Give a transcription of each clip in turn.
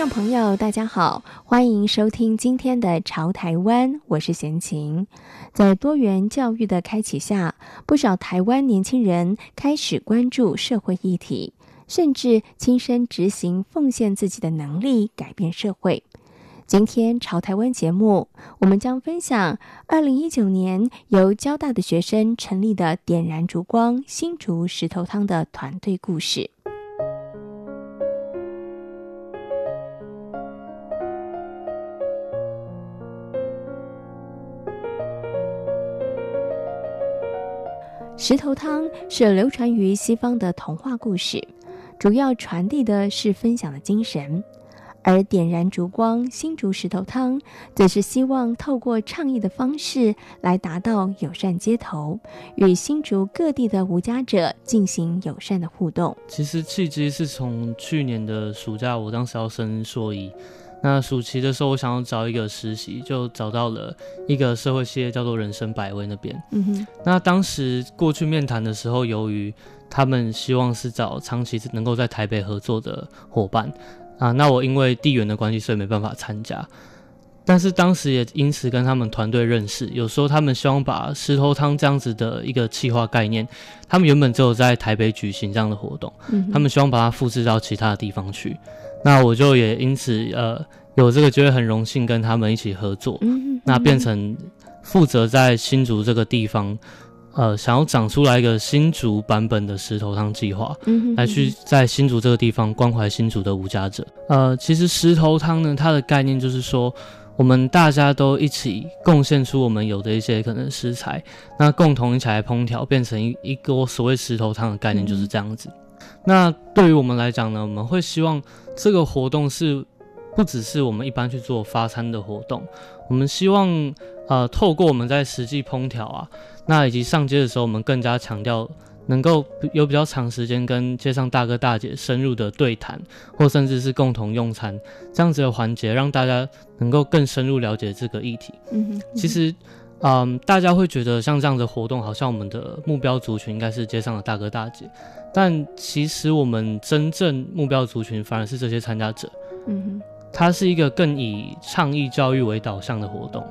众朋友，大家好，欢迎收听今天的《潮台湾》，我是闲情。在多元教育的开启下，不少台湾年轻人开始关注社会议题，甚至亲身执行奉献自己的能力，改变社会。今天《潮台湾》节目，我们将分享二零一九年由交大的学生成立的“点燃烛光新竹石头汤”的团队故事。石头汤是流传于西方的童话故事，主要传递的是分享的精神；而点燃烛光新竹石头汤，则是希望透过倡议的方式来达到友善街头，与新竹各地的无家者进行友善的互动。其实契机是从去年的暑假，我当时要升硕一。那暑期的时候，我想要找一个实习，就找到了一个社会企业，叫做人生百味那边。嗯哼。那当时过去面谈的时候，由于他们希望是找长期能够在台北合作的伙伴啊，那我因为地缘的关系，所以没办法参加。但是当时也因此跟他们团队认识，有时候他们希望把石头汤这样子的一个企划概念，他们原本只有在台北举行这样的活动，嗯。他们希望把它复制到其他的地方去。那我就也因此呃有这个机会，很荣幸跟他们一起合作，嗯嗯、那变成负责在新竹这个地方，呃，想要长出来一个新竹版本的石头汤计划，嗯，来去在新竹这个地方关怀新竹的无家者。呃，其实石头汤呢，它的概念就是说，我们大家都一起贡献出我们有的一些可能食材，那共同一起来烹调，变成一一锅所谓石头汤的概念就是这样子。嗯那对于我们来讲呢，我们会希望这个活动是不只是我们一般去做发餐的活动，我们希望呃透过我们在实际烹调啊，那以及上街的时候，我们更加强调能够有比较长时间跟街上大哥大姐深入的对谈，或甚至是共同用餐这样子的环节，让大家能够更深入了解这个议题。嗯哼，其实。嗯，大家会觉得像这样的活动，好像我们的目标族群应该是街上的大哥大姐，但其实我们真正目标族群反而是这些参加者。嗯哼，它是一个更以倡议教育为导向的活动。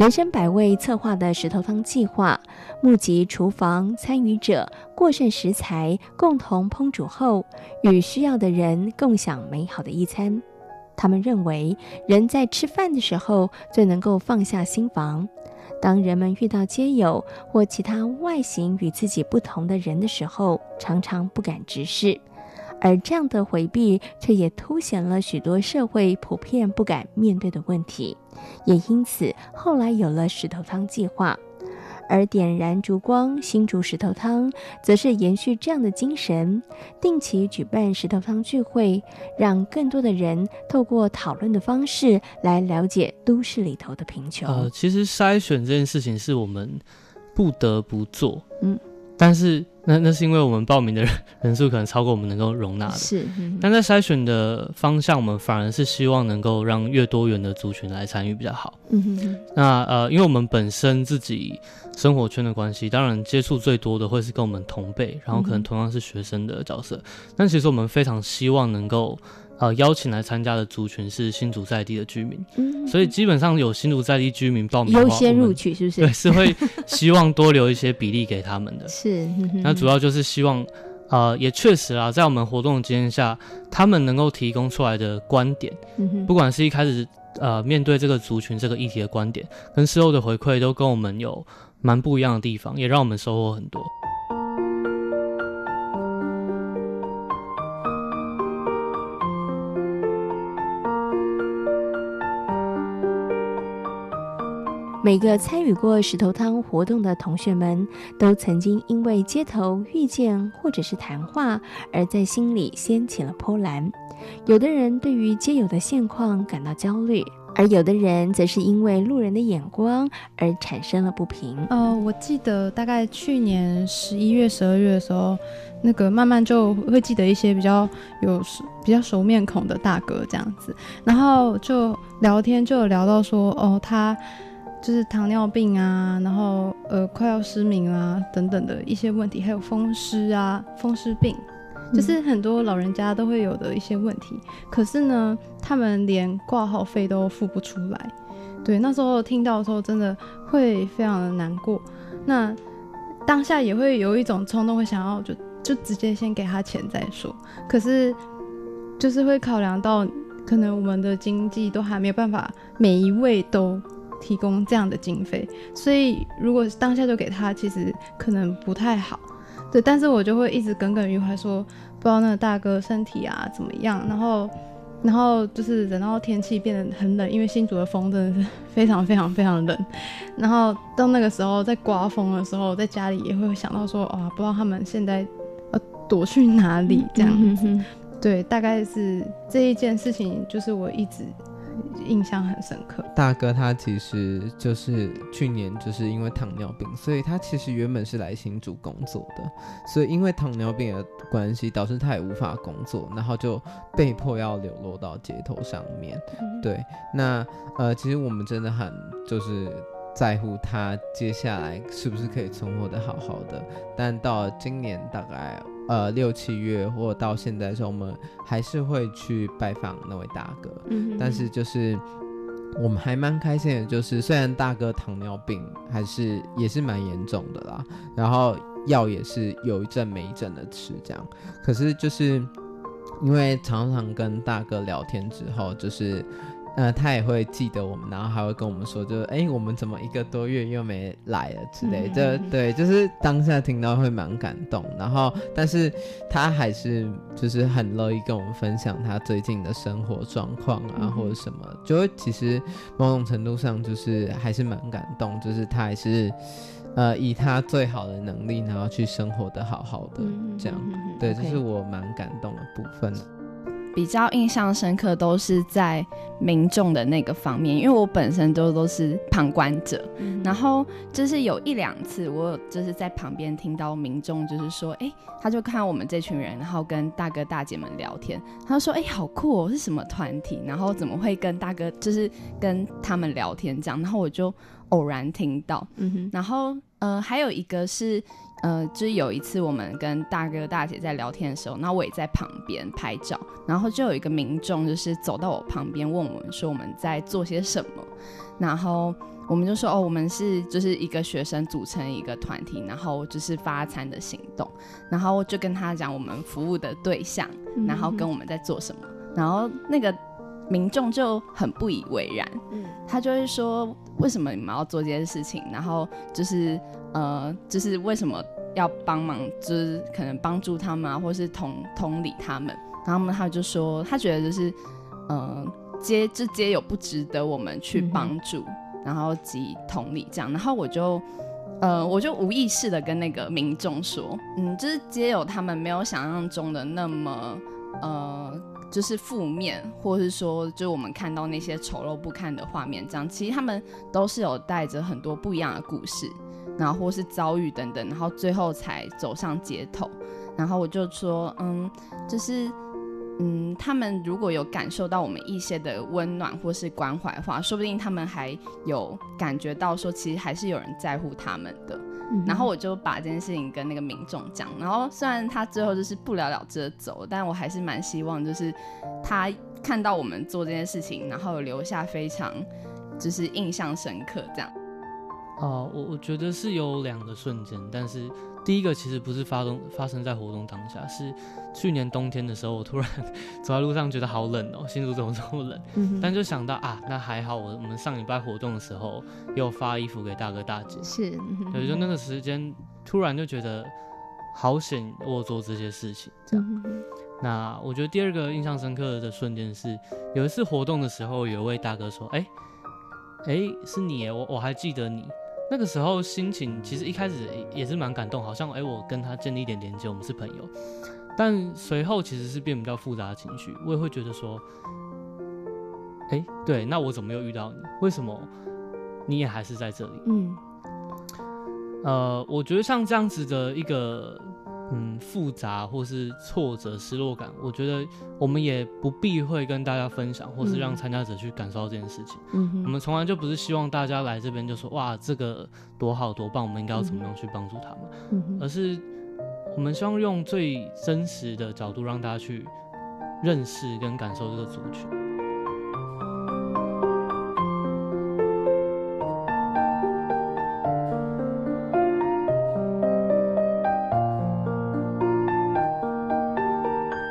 人生百味策划的石头汤计划，募集厨房参与者过剩食材，共同烹煮后，与需要的人共享美好的一餐。他们认为，人在吃饭的时候最能够放下心防。当人们遇到街友或其他外形与自己不同的人的时候，常常不敢直视。而这样的回避，却也凸显了许多社会普遍不敢面对的问题，也因此后来有了石头汤计划。而点燃烛光新竹石头汤，则是延续这样的精神，定期举办石头汤聚会，让更多的人透过讨论的方式来了解都市里头的贫穷。呃，其实筛选这件事情是我们不得不做，嗯，但是。那那是因为我们报名的人人数可能超过我们能够容纳的，是。嗯、但在筛选的方向，我们反而是希望能够让越多元的族群来参与比较好。嗯哼哼。那呃，因为我们本身自己生活圈的关系，当然接触最多的会是跟我们同辈，然后可能同样是学生的角色。嗯、但其实我们非常希望能够。呃，邀请来参加的族群是新竹在地的居民，嗯，所以基本上有新竹在地居民报名优先录取是不是？对，是会 希望多留一些比例给他们的。是，那主要就是希望，呃，也确实啊，在我们活动的经验下，他们能够提供出来的观点，嗯，不管是一开始呃面对这个族群这个议题的观点，跟事后的回馈，都跟我们有蛮不一样的地方，也让我们收获很多。每个参与过石头汤活动的同学们，都曾经因为街头遇见或者是谈话，而在心里掀起了波澜。有的人对于街友的现况感到焦虑，而有的人则是因为路人的眼光而产生了不平。呃，我记得大概去年十一月、十二月的时候，那个慢慢就会记得一些比较有比较熟面孔的大哥这样子，然后就聊天，就有聊到说，哦，他。就是糖尿病啊，然后呃快要失明啊等等的一些问题，还有风湿啊风湿病，就是很多老人家都会有的一些问题。可是呢，他们连挂号费都付不出来。对，那时候听到的时候，真的会非常的难过。那当下也会有一种冲动，会想要就就直接先给他钱再说。可是就是会考量到，可能我们的经济都还没有办法，每一位都。提供这样的经费，所以如果当下就给他，其实可能不太好。对，但是我就会一直耿耿于怀，说不知道那个大哥身体啊怎么样。然后，然后就是等到天气变得很冷，因为新竹的风真的是非常非常非常冷。然后到那个时候，在刮风的时候，在家里也会想到说，啊，不知道他们现在呃躲去哪里这样。嗯哼。对，大概是这一件事情，就是我一直。印象很深刻。大哥他其实就是去年就是因为糖尿病，所以他其实原本是来新竹工作的，所以因为糖尿病的关系，导致他也无法工作，然后就被迫要流落到街头上面。嗯、对，那呃，其实我们真的很就是在乎他接下来是不是可以存活得好好的，但到今年大概。呃，六七月或到现在的时候，我们还是会去拜访那位大哥。嗯，但是就是我们还蛮开心的，就是虽然大哥糖尿病还是也是蛮严重的啦，然后药也是有一阵没一阵的吃这样，可是就是因为常常跟大哥聊天之后，就是。呃，他也会记得我们，然后还会跟我们说，就是哎，我们怎么一个多月又没来了之类的，嗯、对，就是当下听到会蛮感动。然后，但是他还是就是很乐意跟我们分享他最近的生活状况啊，嗯、或者什么，就会其实某种程度上就是还是蛮感动，就是他还是呃以他最好的能力，然后去生活的好好的这样，嗯、对，这、是我蛮感动的部分。比较印象深刻都是在民众的那个方面，因为我本身都都是旁观者，嗯、然后就是有一两次我就是在旁边听到民众就是说，哎、欸，他就看我们这群人，然后跟大哥大姐们聊天，他就说，哎、欸，好酷哦，是什么团体？然后怎么会跟大哥就是跟他们聊天这样？然后我就偶然听到，嗯哼，然后呃还有一个是。呃，就是有一次我们跟大哥大姐在聊天的时候，那我也在旁边拍照，然后就有一个民众就是走到我旁边问我们说我们在做些什么，然后我们就说哦，我们是就是一个学生组成一个团体，然后就是发餐的行动，然后就跟他讲我们服务的对象，然后跟我们在做什么，然后那个民众就很不以为然，他就会说为什么你们要做这件事情，然后就是。呃，就是为什么要帮忙，就是可能帮助他们啊，或是同同理他们。然后他就说，他觉得就是，呃，街这街友不值得我们去帮助，嗯、然后及同理这样。然后我就，呃，我就无意识的跟那个民众说，嗯，就是街友他们没有想象中的那么，呃，就是负面，或是说，就我们看到那些丑陋不堪的画面这样。其实他们都是有带着很多不一样的故事。然后或是遭遇等等，然后最后才走上街头。然后我就说，嗯，就是，嗯，他们如果有感受到我们一些的温暖或是关怀的话，说不定他们还有感觉到说，其实还是有人在乎他们的。然后我就把这件事情跟那个民众讲。然后虽然他最后就是不了了之的走，但我还是蛮希望，就是他看到我们做这件事情，然后留下非常就是印象深刻这样。哦，我我觉得是有两个瞬间，但是第一个其实不是发动发生在活动当下，是去年冬天的时候，我突然 走在路上觉得好冷哦，新竹怎么这么冷？嗯、但就想到啊，那还好，我我们上礼拜活动的时候有发衣服给大哥大姐，是，嗯、对，就那个时间突然就觉得好险，我做这些事情这样。嗯、那我觉得第二个印象深刻的瞬间是有一次活动的时候，有一位大哥说，哎、欸。哎、欸，是你耶，我我还记得你。那个时候心情其实一开始也是蛮感动，好像哎、欸，我跟他建立一点连接，我们是朋友。但随后其实是变比较复杂的情绪，我也会觉得说，哎、欸，对，那我怎么又遇到你？为什么你也还是在这里？嗯，呃，我觉得像这样子的一个。嗯，复杂或是挫折、失落感，我觉得我们也不避讳跟大家分享，或是让参加者去感受到这件事情。嗯，我们从来就不是希望大家来这边就说哇，这个多好多棒，我们应该要怎么样去帮助他们，嗯，而是我们希望用最真实的角度让大家去认识跟感受这个族群。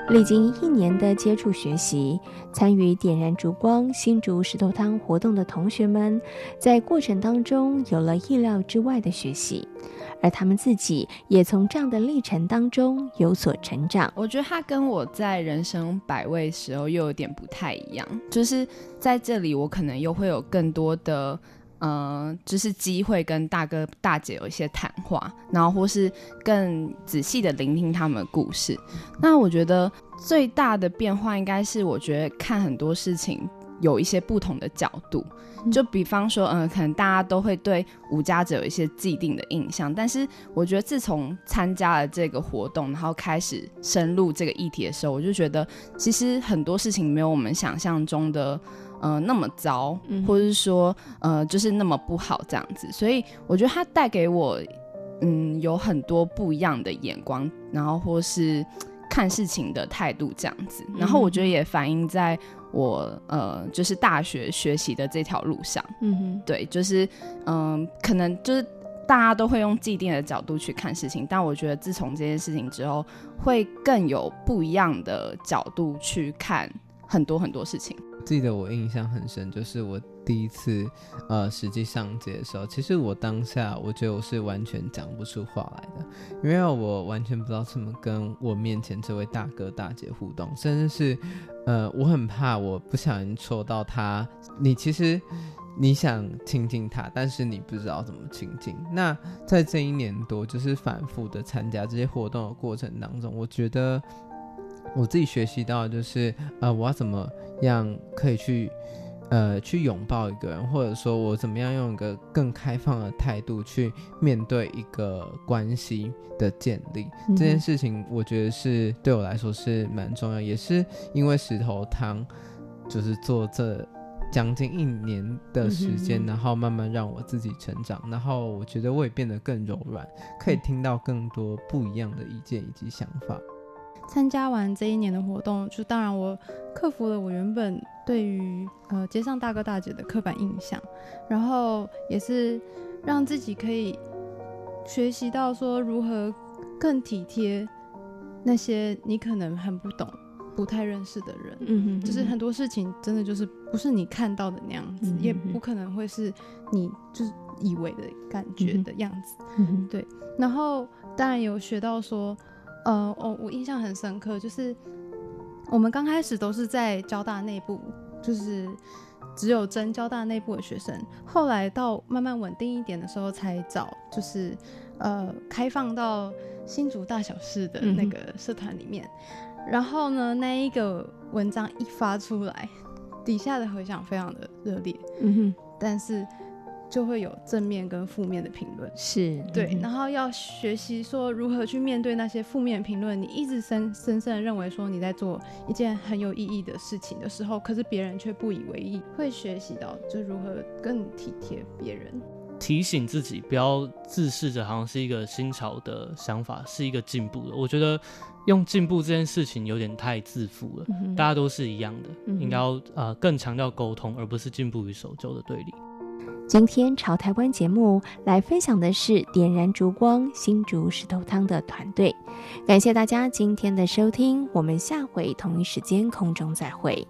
历经一年的接触学习，参与点燃烛光新竹石头汤活动的同学们，在过程当中有了意料之外的学习，而他们自己也从这样的历程当中有所成长。我觉得他跟我在人生百味时候又有点不太一样，就是在这里我可能又会有更多的。呃，就是机会跟大哥大姐有一些谈话，然后或是更仔细的聆听他们的故事。那我觉得最大的变化应该是，我觉得看很多事情有一些不同的角度。就比方说，嗯、呃，可能大家都会对无家者有一些既定的印象，但是我觉得自从参加了这个活动，然后开始深入这个议题的时候，我就觉得其实很多事情没有我们想象中的。呃，那么糟，或者是说，呃，就是那么不好这样子，所以我觉得它带给我，嗯，有很多不一样的眼光，然后或是看事情的态度这样子，然后我觉得也反映在我呃，就是大学学习的这条路上，嗯哼，对，就是嗯、呃，可能就是大家都会用既定的角度去看事情，但我觉得自从这件事情之后，会更有不一样的角度去看很多很多事情。记得我印象很深，就是我第一次呃实际上街的时候，其实我当下我觉得我是完全讲不出话来的，因为我完全不知道怎么跟我面前这位大哥大姐互动，甚至是呃我很怕我不小心戳到他。你其实你想亲近他，但是你不知道怎么亲近。那在这一年多就是反复的参加这些活动的过程当中，我觉得。我自己学习到的就是，呃，我要怎么样可以去，呃，去拥抱一个人，或者说我怎么样用一个更开放的态度去面对一个关系的建立。嗯、这件事情，我觉得是对我来说是蛮重要，也是因为石头汤，就是做这将近一年的时间，嗯、然后慢慢让我自己成长，然后我觉得我也变得更柔软，可以听到更多不一样的意见以及想法。参加完这一年的活动，就当然我克服了我原本对于呃街上大哥大姐的刻板印象，然后也是让自己可以学习到说如何更体贴那些你可能很不懂、不太认识的人。嗯哼，就是很多事情真的就是不是你看到的那样子，嗯哼，也不可能会是你就是以为的感觉的样子。嗯哼，对。然后当然有学到说。呃，哦，我印象很深刻，就是我们刚开始都是在交大内部，就是只有征交大内部的学生，后来到慢慢稳定一点的时候，才找就是呃开放到新竹大小事的那个社团里面。嗯、然后呢，那一个文章一发出来，底下的回响非常的热烈。嗯哼，但是。就会有正面跟负面的评论，是对，然后要学习说如何去面对那些负面评论。你一直深深深的认为说你在做一件很有意义的事情的时候，可是别人却不以为意，会学习到就如何更体贴别人，提醒自己不要自视着好像是一个新潮的想法，是一个进步的。我觉得用进步这件事情有点太自负了，嗯、大家都是一样的，嗯、应该要呃更强调沟通，而不是进步与守旧的对立。今天潮台湾节目来分享的是点燃烛光新竹石头汤的团队，感谢大家今天的收听，我们下回同一时间空中再会。